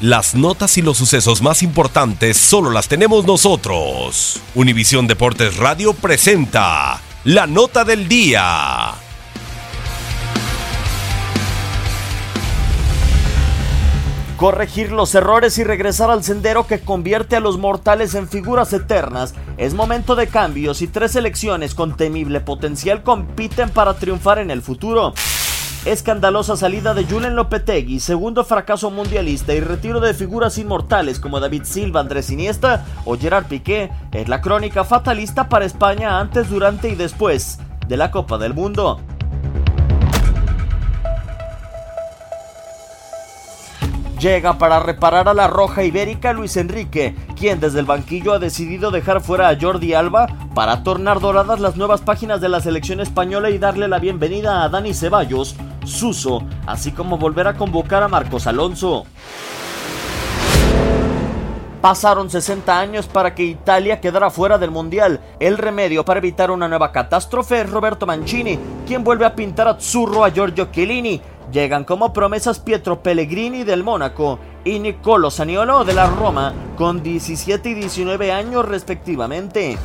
Las notas y los sucesos más importantes solo las tenemos nosotros. Univisión Deportes Radio presenta la nota del día. Corregir los errores y regresar al sendero que convierte a los mortales en figuras eternas. Es momento de cambios y tres selecciones con temible potencial compiten para triunfar en el futuro. Escandalosa salida de Julen Lopetegui, segundo fracaso mundialista y retiro de figuras inmortales como David Silva, Andrés Iniesta o Gerard Piqué es la crónica fatalista para España antes, durante y después de la Copa del Mundo. Llega para reparar a la Roja Ibérica Luis Enrique, quien desde el banquillo ha decidido dejar fuera a Jordi Alba para tornar doradas las nuevas páginas de la selección española y darle la bienvenida a Dani Ceballos, Suso, así como volver a convocar a Marcos Alonso. Pasaron 60 años para que Italia quedara fuera del Mundial. El remedio para evitar una nueva catástrofe es Roberto Mancini, quien vuelve a pintar a Zurro a Giorgio Chiellini. Llegan como promesas Pietro Pellegrini del Mónaco y Nicolo Saniolo de la Roma, con 17 y 19 años respectivamente.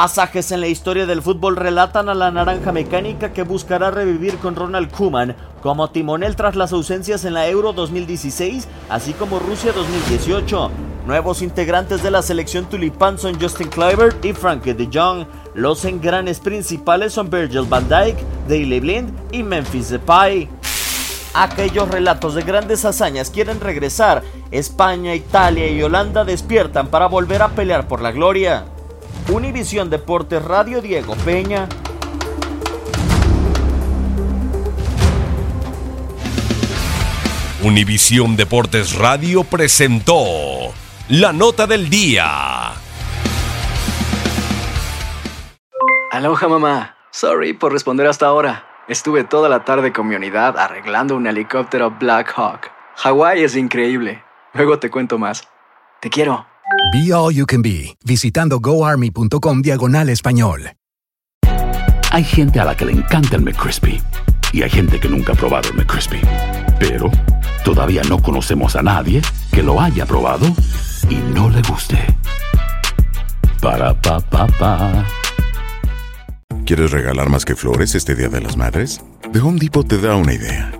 Pasajes en la historia del fútbol relatan a la naranja mecánica que buscará revivir con Ronald Koeman como timonel tras las ausencias en la Euro 2016, así como Rusia 2018. Nuevos integrantes de la selección tulipán son Justin Kluivert y Frankie de Jong. Los engranes principales son Virgil van Dijk, Daley Blind y Memphis Depay. Aquellos relatos de grandes hazañas quieren regresar. España, Italia y Holanda despiertan para volver a pelear por la gloria. Univisión Deportes Radio Diego Peña. Univisión Deportes Radio presentó la nota del día. Aloha mamá. Sorry por responder hasta ahora. Estuve toda la tarde con mi unidad arreglando un helicóptero Black Hawk. Hawái es increíble. Luego te cuento más. Te quiero. Be All You Can Be, visitando goarmy.com diagonal español. Hay gente a la que le encanta el McCrispy y hay gente que nunca ha probado el McCrispy. Pero todavía no conocemos a nadie que lo haya probado y no le guste. Para pa pa pa. ¿Quieres regalar más que flores este Día de las Madres? The Home Depot te da una idea.